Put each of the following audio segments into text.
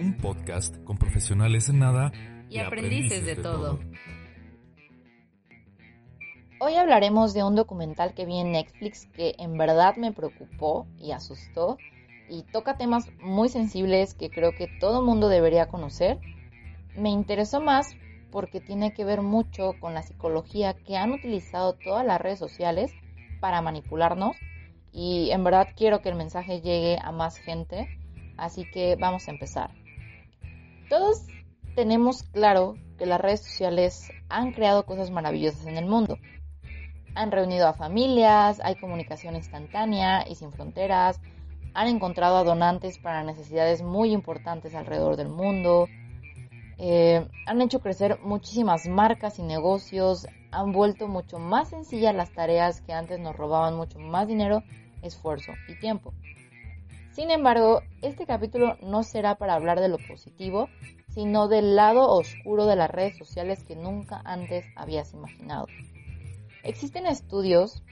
Un podcast con profesionales en nada y, aprendices, de, todo. Hoy hablaremos de un documental que vi en Netflix que en verdad me preocupó y asustó y toca temas muy sensibles que creo que todo el mundo debería conocer. Me interesó más porque tiene que ver mucho con la psicología que han utilizado todas las redes sociales para manipularnos y en verdad quiero que el mensaje llegue a más gente, así que vamos a empezar. Todos tenemos claro que las redes sociales han creado cosas maravillosas en el mundo. Han reunido a familias, hay comunicación instantánea y sin fronteras, han encontrado a donantes para necesidades muy importantes alrededor del mundo, eh, han hecho crecer muchísimas marcas y negocios, han vuelto mucho más sencillas las tareas que antes nos robaban mucho más dinero, esfuerzo y tiempo. Sin embargo, este capítulo no será para hablar de lo positivo, sino del lado oscuro de las redes sociales que nunca antes habías imaginado. Existen estudios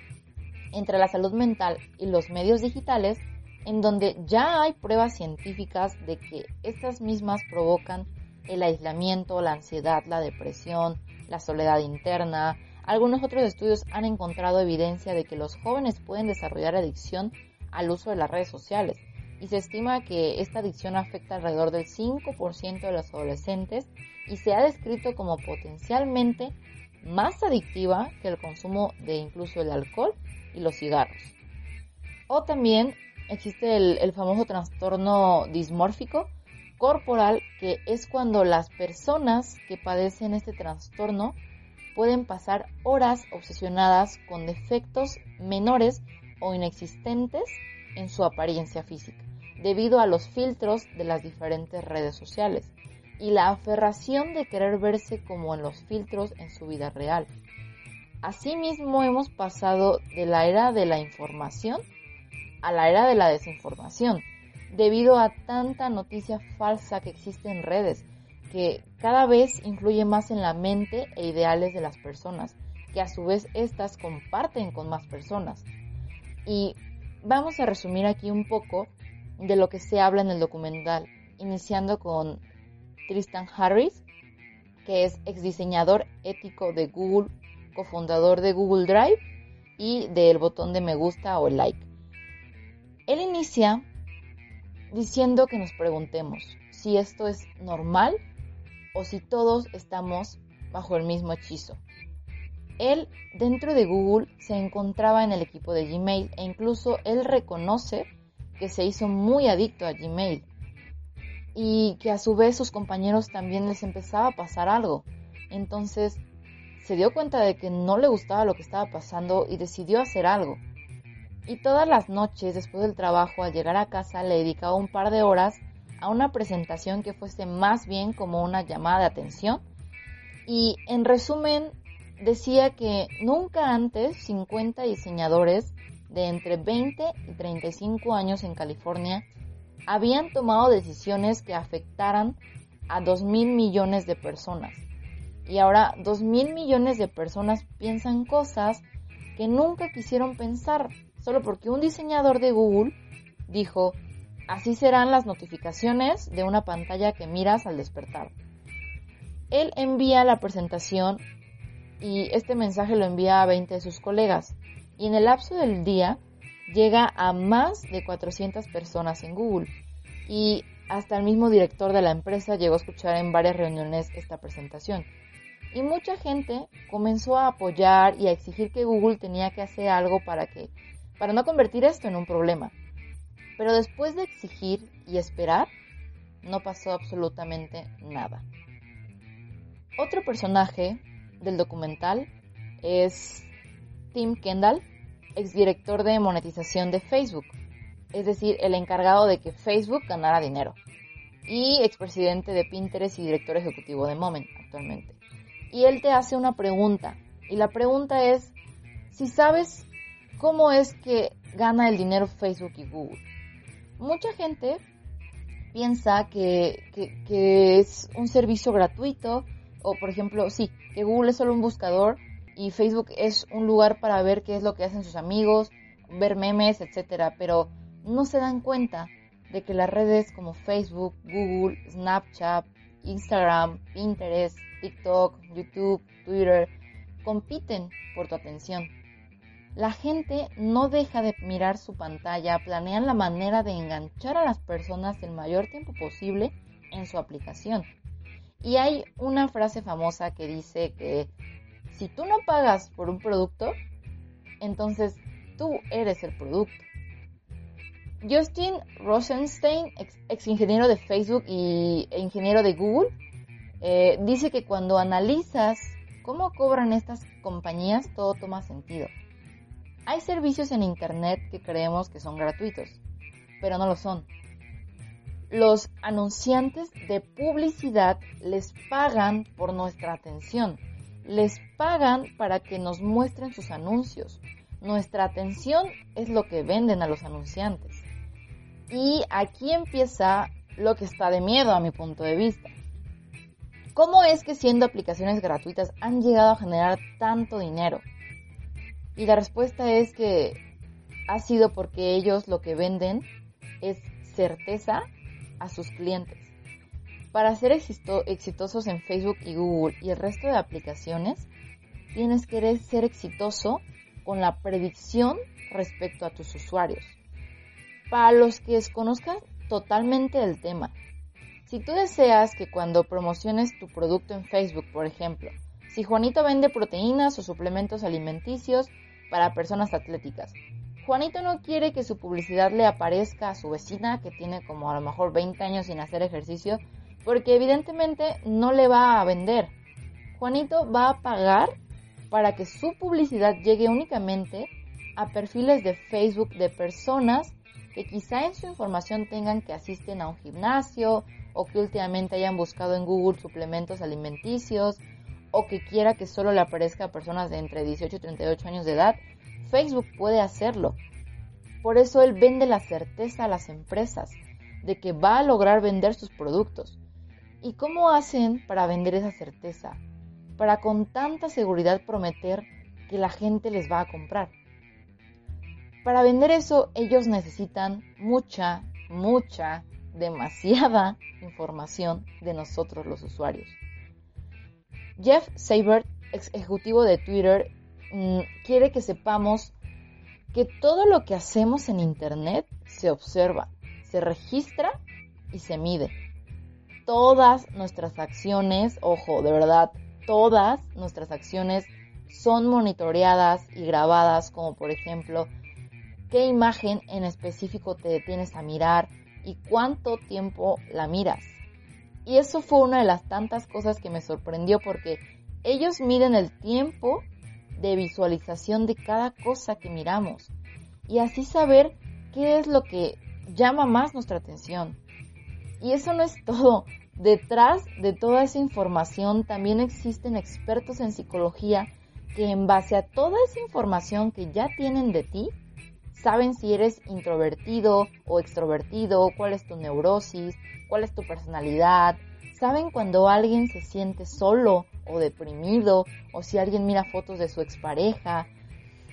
entre la salud mental y los medios digitales en donde ya hay pruebas científicas de que estas mismas provocan el aislamiento, la ansiedad, la depresión, la soledad interna. Algunos otros estudios han encontrado evidencia de que los jóvenes pueden desarrollar adicción al uso de las redes sociales y se estima que esta adicción afecta alrededor del 5% de los adolescentes y se ha descrito como potencialmente más adictiva que el consumo de incluso el alcohol y los cigarros. O también existe el, famoso trastorno dismórfico corporal, que es cuando las personas que padecen este trastorno pueden pasar horas obsesionadas con defectos menores o inexistentes en su apariencia física debido a los filtros de las diferentes redes sociales y la aferración de querer verse como en los filtros en su vida real. Asimismo hemos pasado de la era de la información a la era de la desinformación, debido a tanta noticia falsa que existe en redes, que cada vez influye más en la mente e ideales de las personas, que a su vez éstas comparten con más personas. Y vamos a resumir aquí un poco de lo que se habla en el documental, iniciando con Tristan Harris, que es ex diseñador ético de Google, cofundador de Google Drive y del botón de me gusta o like. Él inicia diciendo que nos preguntemos si esto es normal o si todos estamos bajo el mismo hechizo. Él dentro de Google se encontraba en el equipo de Gmail e incluso él reconoce que se hizo muy adicto a Gmail y que a su vez sus compañeros también les empezaba a pasar algo. Entonces se dio cuenta de que no le gustaba lo que estaba pasando y decidió hacer algo. Y todas las noches después del trabajo al llegar a casa le dedicaba un par de horas a una presentación que fuese más bien como una llamada de atención. Y en resumen decía que nunca antes 50 diseñadores de entre 20 y 35 años en California habían tomado decisiones que afectaran a 2 mil millones de personas. Y ahora 2 mil millones de personas piensan cosas que nunca quisieron pensar, solo porque un diseñador de Google dijo, así serán las notificaciones de una pantalla que miras al despertar. Él envía la presentación y este mensaje lo envía a 20 de sus colegas y en el lapso del día llega a más de 400 personas en Google y hasta el mismo director de la empresa llegó a escuchar en varias reuniones esta presentación. Y mucha gente comenzó a apoyar y a exigir que Google tenía que hacer algo para que para no convertir esto en un problema. Pero después de exigir y esperar, no pasó absolutamente nada. Otro personaje del documental es Tim Kendall, exdirector de monetización de Facebook. es decir, el encargado de que Facebook ganara dinero, y expresidente de Pinterest y director ejecutivo de Moment actualmente. Y él te hace una pregunta, y la pregunta es si sabes cómo es que gana el dinero Facebook y Google. Mucha gente piensa que, que, es un servicio gratuito, o por ejemplo, sí, que Google es solo un buscador y Facebook es un lugar para ver qué es lo que hacen sus amigos, ver memes, etcétera, pero no se dan cuenta de que las redes como Facebook, Google, Snapchat, Instagram, Pinterest, TikTok, YouTube, Twitter compiten por tu atención. La gente no deja de mirar su pantalla, planean la manera de enganchar a las personas el mayor tiempo posible en su aplicación. Y hay una frase famosa que dice que si tú no pagas por un producto, entonces tú eres el producto. Justin Rosenstein, ex, ingeniero de Facebook y, e ingeniero de Google, eh, dice que cuando analizas cómo cobran estas compañías, todo toma sentido. Hay servicios en Internet que creemos que son gratuitos, pero no lo son. Los anunciantes de publicidad les pagan por nuestra atención, les pagan para que nos muestren sus anuncios. Nuestra atención es lo que venden a los anunciantes. Y aquí empieza lo que está de miedo a mi punto de vista. ¿Cómo es que siendo aplicaciones gratuitas han llegado a generar tanto dinero? Y la respuesta es que ha sido porque ellos lo que venden es certeza a sus clientes. Para ser exitosos en Facebook y Google y el resto de aplicaciones, tienes que ser exitoso con la predicción respecto a tus usuarios. Para los que desconozcan totalmente el tema, si tú deseas que cuando promociones tu producto en Facebook, por ejemplo, si Juanito vende proteínas o suplementos alimenticios para personas atléticas, Juanito no quiere que su publicidad le aparezca a su vecina que tiene como a lo mejor 20 años sin hacer ejercicio, porque evidentemente no le va a vender. Juanito va a pagar para que su publicidad llegue únicamente a perfiles de Facebook de personas que quizá en su información tengan que asisten a un gimnasio o que últimamente hayan buscado en Google suplementos alimenticios o que quiera que solo le aparezca a personas de entre 18 y 38 años de edad, Facebook puede hacerlo. Por eso él vende la certeza a las empresas de que va a lograr vender sus productos. ¿Y cómo hacen para vender esa certeza? Para con tanta seguridad prometer que la gente les va a comprar. Para vender eso ellos necesitan mucha, mucha, demasiada información de nosotros los usuarios. Jeff Seibert, ex ejecutivo de Twitter, mm, quiere que sepamos que todo lo que hacemos en Internet se observa, se registra y se mide. Todas nuestras acciones, ojo, de verdad, todas nuestras acciones son monitoreadas y grabadas, como por ejemplo qué imagen en específico te detienes a mirar y cuánto tiempo la miras. Y eso fue una de las tantas cosas que me sorprendió porque ellos miden el tiempo de visualización de cada cosa que miramos y así saber qué es lo que llama más nuestra atención. Y eso no es todo. Detrás de toda esa información también existen expertos en psicología que en base a toda esa información que ya tienen de ti, saben si eres introvertido o extrovertido, cuál es tu neurosis, cuál es tu personalidad, saben cuando alguien se siente solo o deprimido o si alguien mira fotos de su expareja.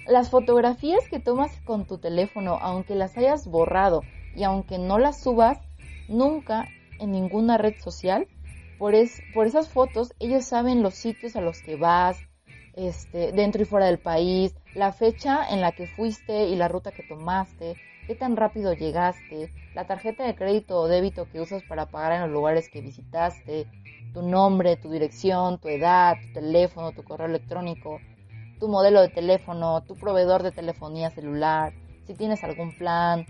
Las fotografías que tomas con tu teléfono, aunque las hayas borrado y aunque no las subas nunca en ninguna red social, por, por esas fotos ellos saben los sitios a los que vas, este, dentro y fuera del país, la fecha en la que fuiste y la ruta que tomaste, qué tan rápido llegaste, la tarjeta de crédito o débito que usas para pagar en los lugares que visitaste, tu nombre, tu dirección, tu edad, tu teléfono, tu correo electrónico, tu modelo de teléfono, tu proveedor de telefonía celular, si tienes algún plan,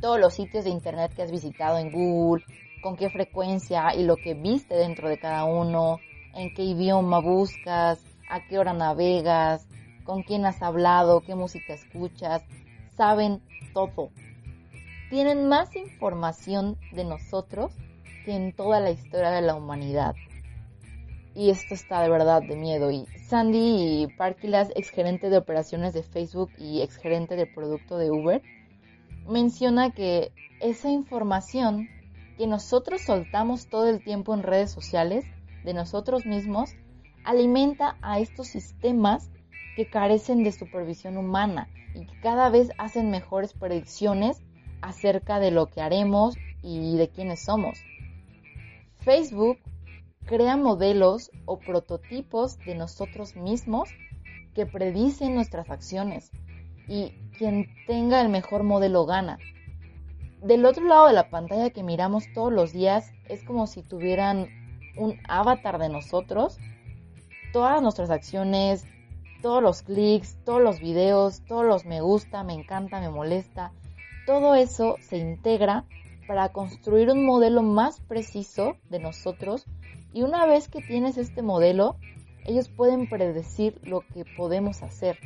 todos los sitios de internet que has visitado en Google, con qué frecuencia y lo que viste dentro de cada uno, en qué idioma buscas, a qué hora navegas, con quién has hablado, qué música escuchas, saben todo. tienen más información de nosotros que en toda la historia de la humanidad. Y esto está de verdad de miedo. Y Sandy Parkilas, exgerente de operaciones de Facebook y exgerente de producto de Uber, menciona que esa información que nosotros soltamos todo el tiempo en redes sociales de nosotros mismos alimenta a estos sistemas que carecen de supervisión humana y que cada vez hacen mejores predicciones acerca de lo que haremos y de quiénes somos. Facebook crea modelos o prototipos de nosotros mismos que predicen nuestras acciones y quien tenga el mejor modelo gana. Del otro lado de la pantalla que miramos todos los días es como si tuvieran un avatar de nosotros. Todas nuestras acciones, todos los clics, todos los videos, todos los me gusta, me encanta, me molesta, todo eso se integra para construir un modelo más preciso de nosotros y una vez que tienes este modelo, ellos pueden predecir lo que podemos hacer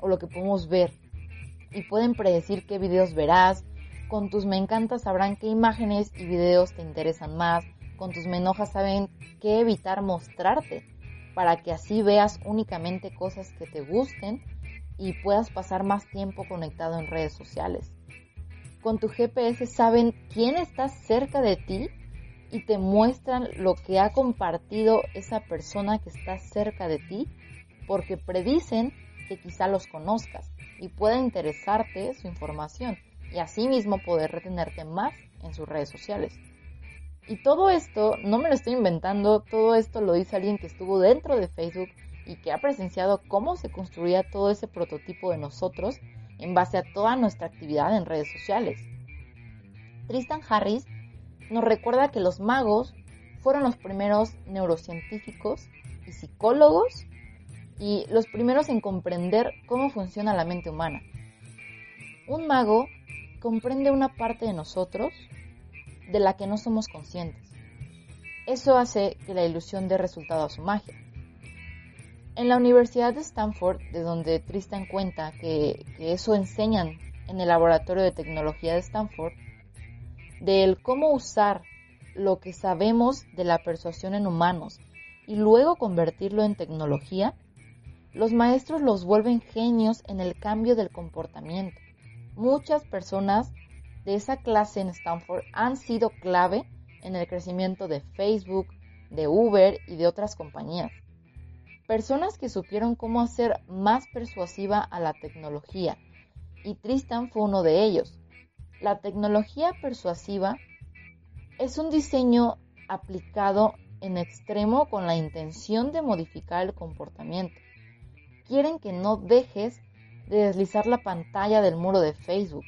o lo que podemos ver y pueden predecir qué videos verás. Con tus me encanta sabrán qué imágenes y videos te interesan más. Con tus me enojas saben qué evitar mostrarte para que así veas únicamente cosas que te gusten y puedas pasar más tiempo conectado en redes sociales. Con tu GPS saben quién está cerca de ti y te muestran lo que ha compartido esa persona que está cerca de ti porque predicen que quizá los conozcas y pueda interesarte su información y asimismo poder retenerte más en sus redes sociales. Y todo esto no me lo estoy inventando, todo esto lo dice alguien que estuvo dentro de Facebook y que ha presenciado cómo se construía todo ese prototipo de nosotros en base a toda nuestra actividad en redes sociales. Tristan Harris nos recuerda que los magos fueron los primeros neurocientíficos y psicólogos y los primeros en comprender cómo funciona la mente humana. Un mago comprende una parte de nosotros de la que no somos conscientes. Eso hace que la ilusión dé resultado a su magia. En la Universidad de Stanford, de donde Tristan cuenta que, eso enseñan en el laboratorio de tecnología de Stanford, del cómo usar lo que sabemos de la persuasión en humanos y luego convertirlo en tecnología, los maestros los vuelven genios en el cambio del comportamiento. Muchas personas de esa clase en Stanford han sido clave en el crecimiento de Facebook, de Uber y de otras compañías personas que supieron cómo hacer más persuasiva a la tecnología, y Tristan fue uno de ellos. La tecnología persuasiva es un diseño aplicado en extremo con la intención de modificar el comportamiento. Quieren que no dejes de deslizar la pantalla del muro de Facebook,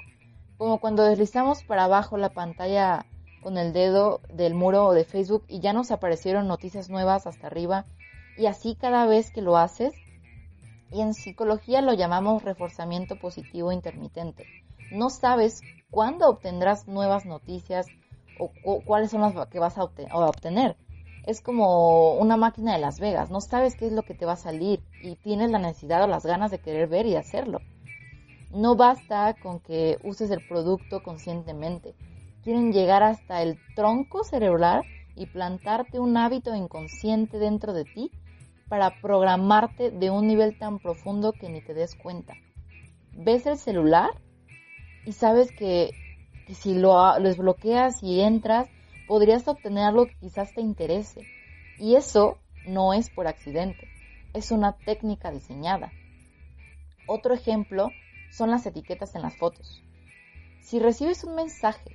como cuando deslizamos para abajo la pantalla con el dedo del muro de Facebook y ya nos aparecieron noticias nuevas hasta arriba y así cada vez que lo haces. Y en psicología lo llamamos reforzamiento positivo intermitente. No sabes cuándo obtendrás nuevas noticias o, cuáles son las que vas a obtener. Es como una máquina de Las Vegas, no sabes qué es lo que te va a salir y tienes la necesidad o las ganas de querer ver y hacerlo. No basta con que uses el producto conscientemente. Quieren llegar hasta el tronco cerebral y plantarte un hábito inconsciente dentro de ti para programarte de un nivel tan profundo que ni te des cuenta. Ves el celular y sabes que, si lo, desbloqueas y entras, podrías obtener algo que quizás te interese. Y eso no es por accidente, es una técnica diseñada. Otro ejemplo son las etiquetas en las fotos. Si recibes un mensaje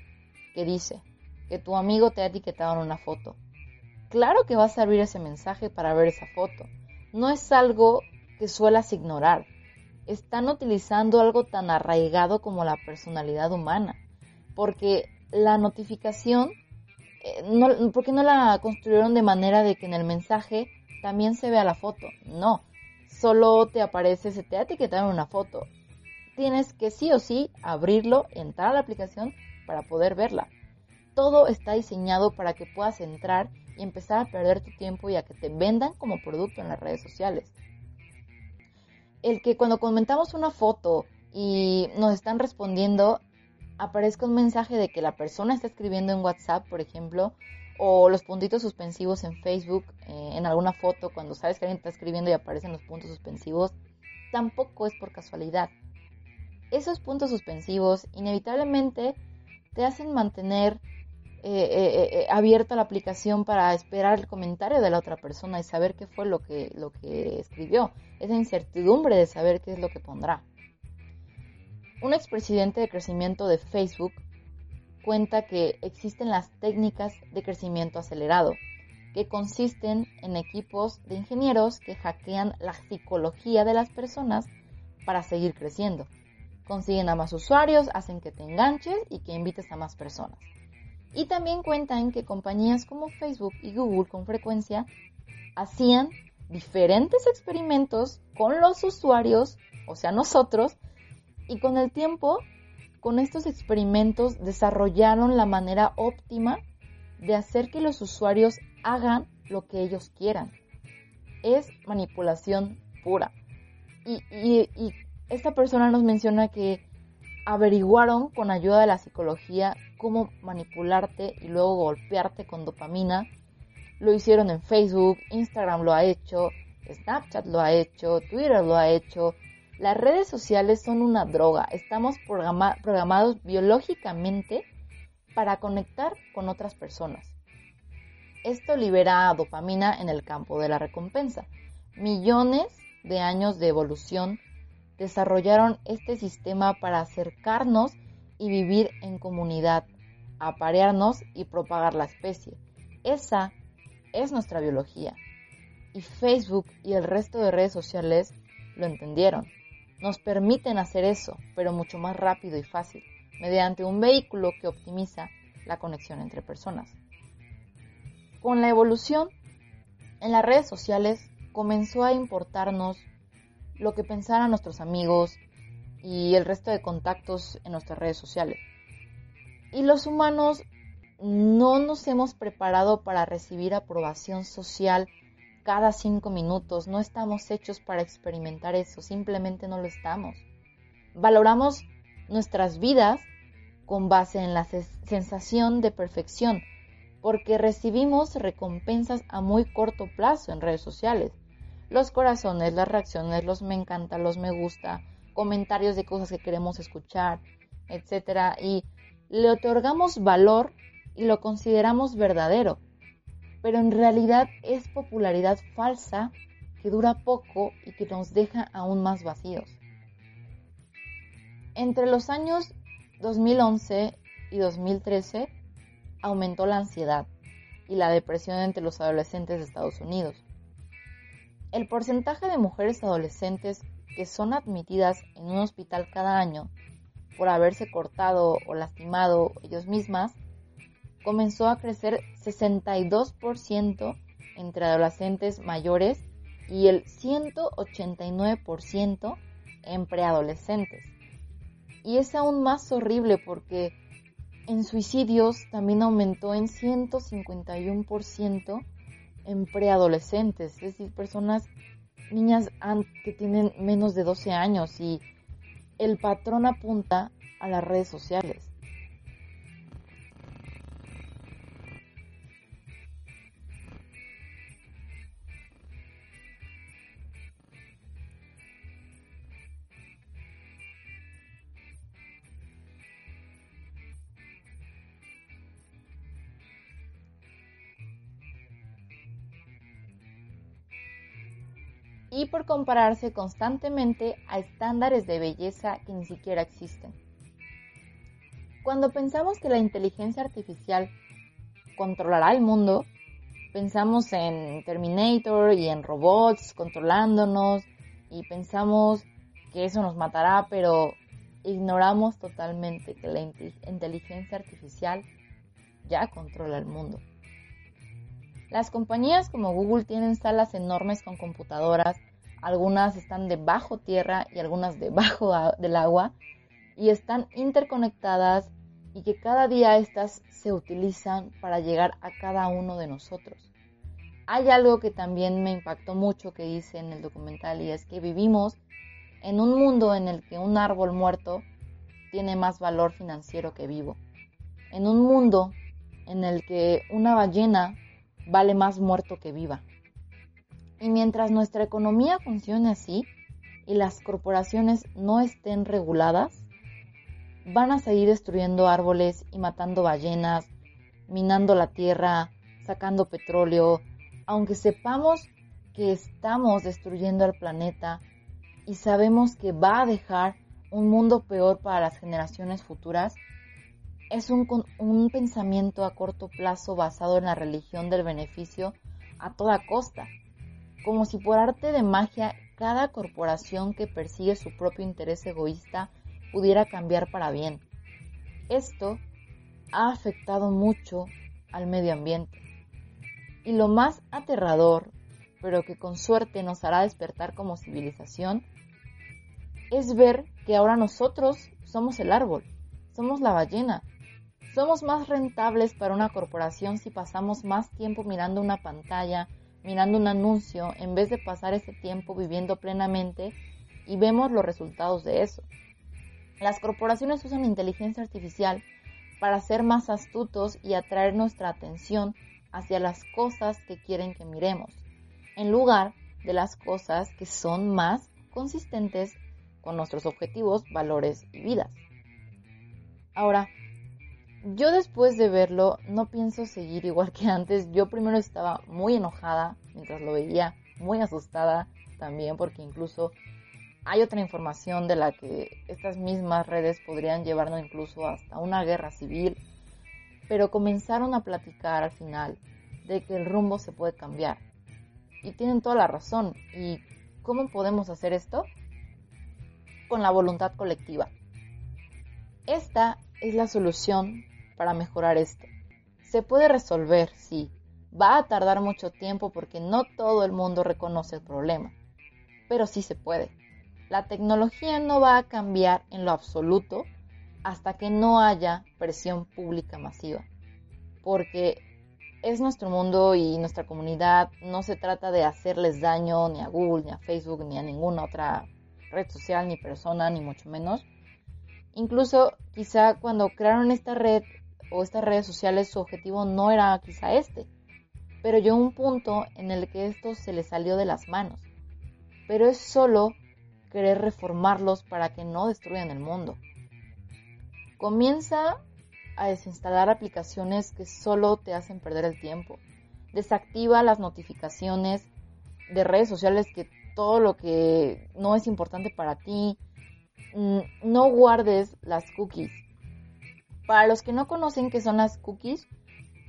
que dice que tu amigo te ha etiquetado en una foto Claro que vas a abrir ese mensaje para ver esa foto. No es algo que suelas ignorar. Están utilizando algo tan arraigado como la personalidad humana. Porque la notificación, eh, no, ¿por qué no la construyeron de manera de que en el mensaje también se vea la foto? No, solo te aparece, se te ha etiquetado una foto. Tienes que sí o sí abrirlo, entrar a la aplicación para poder verla. Todo está diseñado para que puedas entrar y empezar a perder tu tiempo y a que te vendan como producto en las redes sociales. El que cuando comentamos una foto y nos están respondiendo, aparezca un mensaje de que la persona está escribiendo en WhatsApp, por ejemplo, o los puntitos suspensivos en Facebook, eh, en alguna foto, cuando sabes que alguien está escribiendo y aparecen los puntos suspensivos, tampoco es por casualidad. Esos puntos suspensivos inevitablemente te hacen mantener eh, eh, abierta la aplicación para esperar el comentario de la otra persona y saber qué fue lo que, lo que escribió. Esa incertidumbre de saber qué es lo que pondrá. Un expresidente de crecimiento de Facebook cuenta que existen las técnicas de crecimiento acelerado, que consisten en equipos de ingenieros que hackean la psicología de las personas para seguir creciendo. Consiguen a más usuarios, hacen que te enganches y que invites a más personas. Y también cuentan que compañías como Facebook y Google con frecuencia hacían diferentes experimentos con los usuarios, o sea, nosotros, y con el tiempo con estos experimentos desarrollaron la manera óptima de hacer que los usuarios hagan lo que ellos quieran. Es manipulación pura. Y, esta persona nos menciona que averiguaron con ayuda de la psicología cómo manipularte y luego golpearte con dopamina. Lo hicieron en Facebook, Instagram lo ha hecho, Snapchat lo ha hecho, Twitter lo ha hecho, las redes sociales son una droga. Estamos programados biológicamente para conectar con otras personas. Esto libera dopamina en el campo de la recompensa. Millones de años de evolución desarrollaron este sistema para acercarnos y vivir en comunidad, aparearnos y propagar la especie. Esa es nuestra biología. Y Facebook y el resto de redes sociales lo entendieron nos permiten hacer eso, pero mucho más rápido y fácil, mediante un vehículo que optimiza la conexión entre personas. Con la evolución, en las redes sociales comenzó a importarnos lo que pensaran nuestros amigos y el resto de contactos en nuestras redes sociales. Y los humanos no nos hemos preparado para recibir aprobación social cada cinco minutos. No estamos hechos para experimentar eso, simplemente no lo estamos. Valoramos nuestras vidas con base en la sensación de perfección, porque recibimos recompensas a muy corto plazo en redes sociales. Los corazones, las reacciones, los me encanta, los me gusta, comentarios de cosas que queremos escuchar, etc. Y le otorgamos valor y lo consideramos verdadero pero en realidad es popularidad falsa que dura poco y que nos deja aún más vacíos. Entre los años 2011 y 2013 aumentó la ansiedad y la depresión entre los adolescentes de Estados Unidos. El porcentaje de mujeres adolescentes que son admitidas en un hospital cada año por haberse cortado o lastimado ellos mismas comenzó a crecer 62% entre adolescentes mayores y el 189% en preadolescentes. Y es aún más horrible porque en suicidios también aumentó en 151% en preadolescentes, es decir, personas, niñas que tienen menos de 12 años y el patrón apunta a las redes sociales. Por compararse constantemente a estándares de belleza que ni siquiera existen. Cuando pensamos que la inteligencia artificial controlará el mundo, pensamos en Terminator y en robots controlándonos y pensamos que eso nos matará, pero ignoramos totalmente que la inteligencia artificial ya controla el mundo. Las compañías como Google tienen salas enormes con computadoras, algunas están debajo tierra y algunas debajo del agua y están interconectadas y que cada día estas se utilizan para llegar a cada uno de nosotros. Hay algo que también me impactó mucho que dice en el documental y es que vivimos en un mundo en el que un árbol muerto tiene más valor financiero que vivo. En un mundo en el que una ballena vale más muerto que viva. Y mientras nuestra economía funcione así y las corporaciones no estén reguladas, van a seguir destruyendo árboles y matando ballenas, minando la tierra, sacando petróleo, aunque sepamos que estamos destruyendo el planeta y sabemos que va a dejar un mundo peor para las generaciones futuras, es un, un, pensamiento a corto plazo basado en la religión del beneficio a toda costa, como si por arte de magia cada corporación que persigue su propio interés egoísta pudiera cambiar para bien. Esto ha afectado mucho al medio ambiente. Y lo más aterrador, pero que con suerte nos hará despertar como civilización, es ver que ahora nosotros somos el árbol, somos la ballena. Somos más rentables para una corporación si pasamos más tiempo mirando una pantalla, mirando un anuncio, en vez de pasar ese tiempo viviendo plenamente y vemos los resultados de eso. Las corporaciones usan inteligencia artificial para ser más astutos y atraer nuestra atención hacia las cosas que quieren que miremos, en lugar de las cosas que son más consistentes con nuestros objetivos, valores y vidas. Ahora, yo después de verlo no pienso seguir igual que antes. Yo primero estaba muy enojada mientras lo veía, muy asustada también porque incluso hay otra información de la que estas mismas redes podrían llevarnos incluso hasta una guerra civil, pero comenzaron a platicar al final de que el rumbo se puede cambiar. Y tienen toda la razón. ¿Y cómo podemos hacer esto? Con la voluntad colectiva. Esta es la solución para mejorar esto. Se puede resolver, sí. Va a tardar mucho tiempo porque no todo el mundo reconoce el problema, pero sí se puede. La tecnología no va a cambiar en lo absoluto hasta que no haya presión pública masiva, porque es nuestro mundo y nuestra comunidad, no se trata de hacerles daño ni a Google, ni a Facebook, ni a ninguna otra red social, ni persona, ni mucho menos. Incluso quizá cuando crearon esta red o estas redes sociales su objetivo no era quizá este, pero llegó un punto en el que esto se le salió de las manos. Pero es solo querer reformarlos para que no destruyan el mundo. Comienza a desinstalar aplicaciones que solo te hacen perder el tiempo. Desactiva las notificaciones de redes sociales que todo lo que no es importante para ti. Mm, no guardes las cookies. Para los que no conocen qué son las cookies,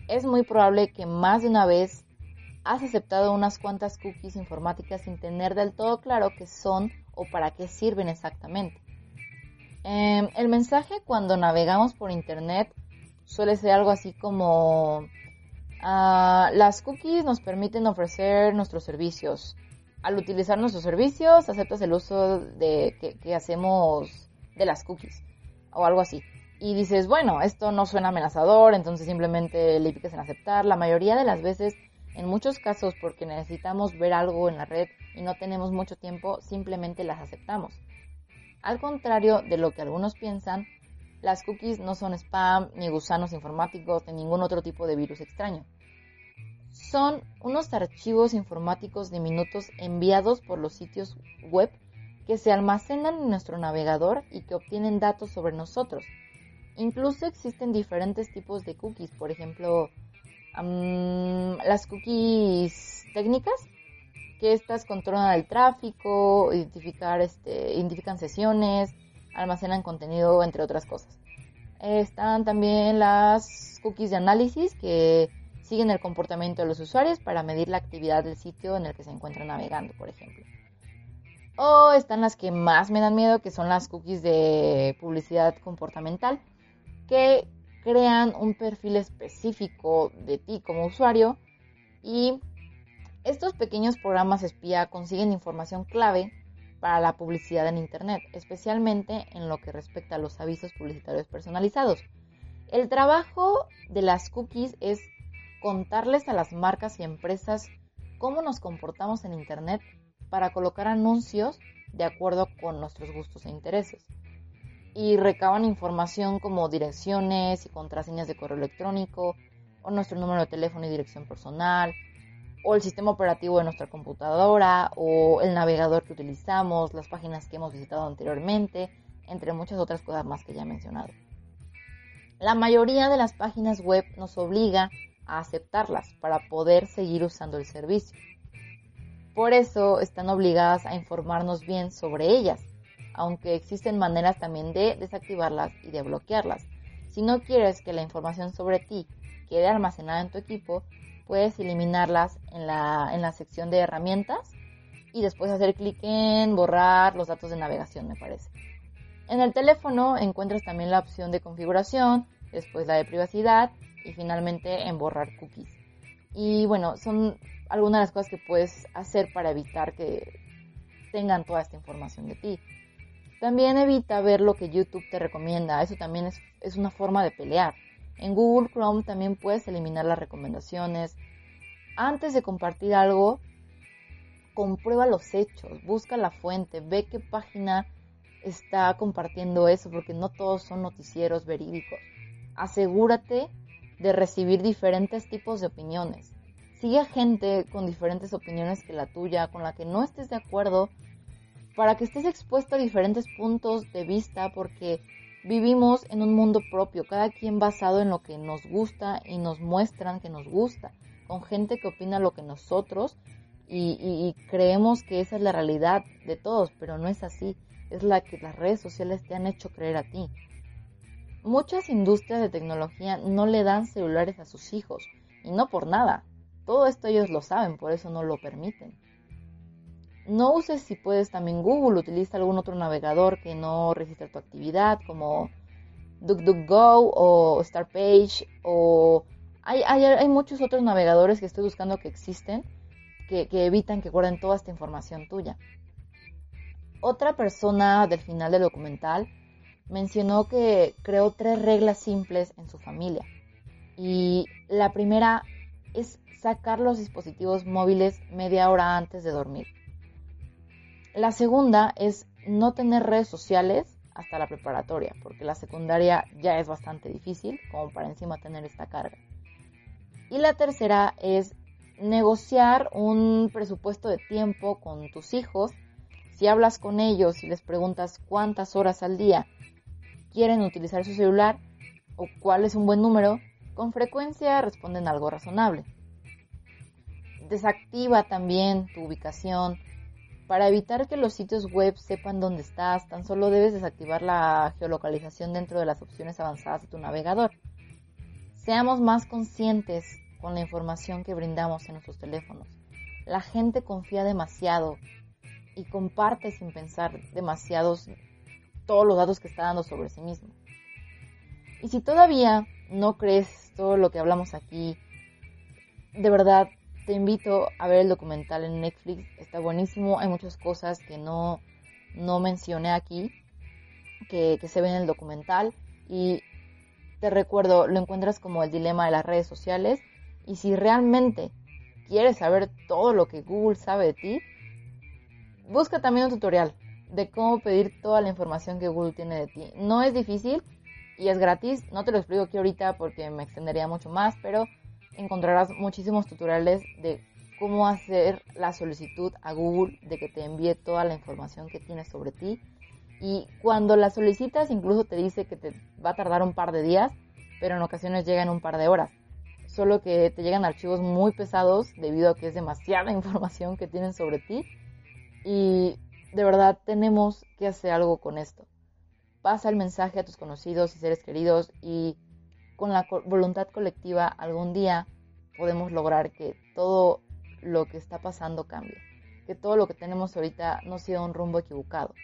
es muy probable que más de una vez has aceptado unas cuantas cookies informáticas sin tener del todo claro qué son o para qué sirven exactamente. Em, el mensaje cuando navegamos por internet suele ser algo así como ah, las cookies nos permiten ofrecer nuestros servicios. Al utilizar nuestros servicios aceptas el uso que hacemos de las cookies o algo así. Y dices, bueno, esto no suena amenazador, entonces simplemente le piques en aceptar. La mayoría de las veces en muchos casos, porque necesitamos ver algo en la red y no tenemos mucho tiempo, simplemente las aceptamos. Al contrario de lo que algunos piensan, las cookies no son spam, ni gusanos informáticos, ni ningún otro tipo de virus extraño. Son unos archivos informáticos diminutos enviados por los sitios web que se almacenan en nuestro navegador y que obtienen datos sobre nosotros. Incluso existen diferentes tipos de cookies, por ejemplo, las cookies técnicas, que estas controlan el tráfico, identificar, este, identifican sesiones, almacenan contenido, entre otras cosas. Están también las cookies de análisis que siguen el comportamiento de los usuarios para medir la actividad del sitio en el que se encuentran navegando, por ejemplo. O están las que más me dan miedo, que son las cookies de publicidad comportamental, que crean un perfil específico de ti como usuario y estos pequeños programas espía consiguen información clave para la publicidad en Internet, especialmente en lo que respecta a los avisos publicitarios personalizados. El trabajo de las cookies es contarles a las marcas y empresas cómo nos comportamos en Internet para colocar anuncios de acuerdo con nuestros gustos e intereses. Y recaban información como direcciones y contraseñas de correo electrónico, o nuestro número de teléfono y dirección personal, o el sistema operativo de nuestra computadora, o el navegador que utilizamos, las páginas que hemos visitado anteriormente, entre muchas otras cosas más que ya he mencionado. La mayoría de las páginas web nos obliga a aceptarlas para poder seguir usando el servicio. Por eso están obligadas a informarnos bien sobre ellas, aunque existen maneras también de desactivarlas y de bloquearlas. Si no quieres que la información sobre ti quede almacenada en tu equipo, puedes eliminarlas en la, en la sección de herramientas y después hacer clic en borrar los datos de navegación, me parece. En el teléfono encuentras también la opción de configuración, después la de privacidad y finalmente en borrar cookies. Y bueno, son algunas de las cosas que puedes hacer para evitar que tengan toda esta información de ti. También evita ver lo que YouTube te recomienda, eso también es, una forma de pelear. En Google Chrome también puedes eliminar las recomendaciones. Antes de compartir algo, comprueba los hechos, busca la fuente, ve qué página está compartiendo eso, porque no todos son noticieros verídicos. Asegúrate de recibir diferentes tipos de opiniones. Sigue a gente con diferentes opiniones que la tuya, con la que no estés de acuerdo, para que estés expuesto a diferentes puntos de vista, porque vivimos en un mundo propio, cada quien basado en lo que nos gusta y nos muestran que nos gusta, con gente que opina lo que nosotros y, creemos que esa es la realidad de todos, pero no es así, es la que las redes sociales te han hecho creer a ti. Muchas industrias de tecnología no le dan celulares a sus hijos, y no por nada. Todo esto ellos lo saben, por eso no lo permiten. No uses si puedes también Google, utiliza algún otro navegador que no registre tu actividad como DuckDuckGo o Starpage o hay, hay, muchos otros navegadores que estoy buscando que existen que, que evitan que guarden toda esta información tuya. Otra persona del final del documental mencionó que creó tres reglas simples en su familia. Y la primera es sacar los dispositivos móviles media hora antes de dormir. La segunda es no tener redes sociales hasta la preparatoria, porque la secundaria ya es bastante difícil como para encima tener esta carga. Y la tercera es negociar un presupuesto de tiempo con tus hijos. Si hablas con ellos y les preguntas cuántas horas al día quieren utilizar su celular o cuál es un buen número, con frecuencia responden algo razonable. Desactiva también tu ubicación para evitar que los sitios web sepan dónde estás, tan solo debes desactivar la geolocalización dentro de las opciones avanzadas de tu navegador. Seamos más conscientes con la información que brindamos en nuestros teléfonos. La gente confía demasiado y comparte sin pensar demasiados todos los datos que está dando sobre sí mismo. Y si todavía no crees todo lo que hablamos aquí, de verdad te invito a ver el documental en Netflix, está buenísimo, hay muchas cosas que no, no mencioné aquí, que, que se ven en el documental y te recuerdo, lo encuentras como el dilema de las redes sociales y si realmente quieres saber todo lo que Google sabe de ti, busca también un tutorial de cómo pedir toda la información que Google tiene de ti. No es difícil y es gratis, no te lo explico aquí ahorita porque me extendería mucho más, pero encontrarás muchísimos tutoriales de cómo hacer la solicitud a Google de que te envíe toda la información que tienes sobre ti. Y cuando la solicitas, incluso te dice que te va a tardar un par de días, pero en ocasiones llega en un par de horas. Solo que te llegan archivos muy pesados debido a que es demasiada información que tienen sobre ti. Y de verdad tenemos que hacer algo con esto. Pasa el mensaje a tus conocidos y seres queridos y con la voluntad colectiva algún día podemos lograr que todo lo que está pasando cambie, que todo lo que tenemos ahorita no sea un rumbo equivocado.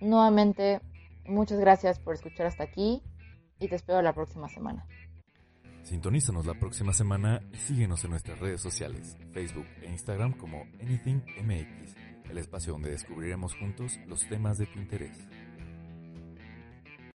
Nuevamente, muchas gracias por escuchar hasta aquí y te espero la próxima semana. Sintonízanos la próxima semana y síguenos en nuestras redes sociales, Facebook e Instagram como AnythingMX, el espacio donde descubriremos juntos los temas de tu interés.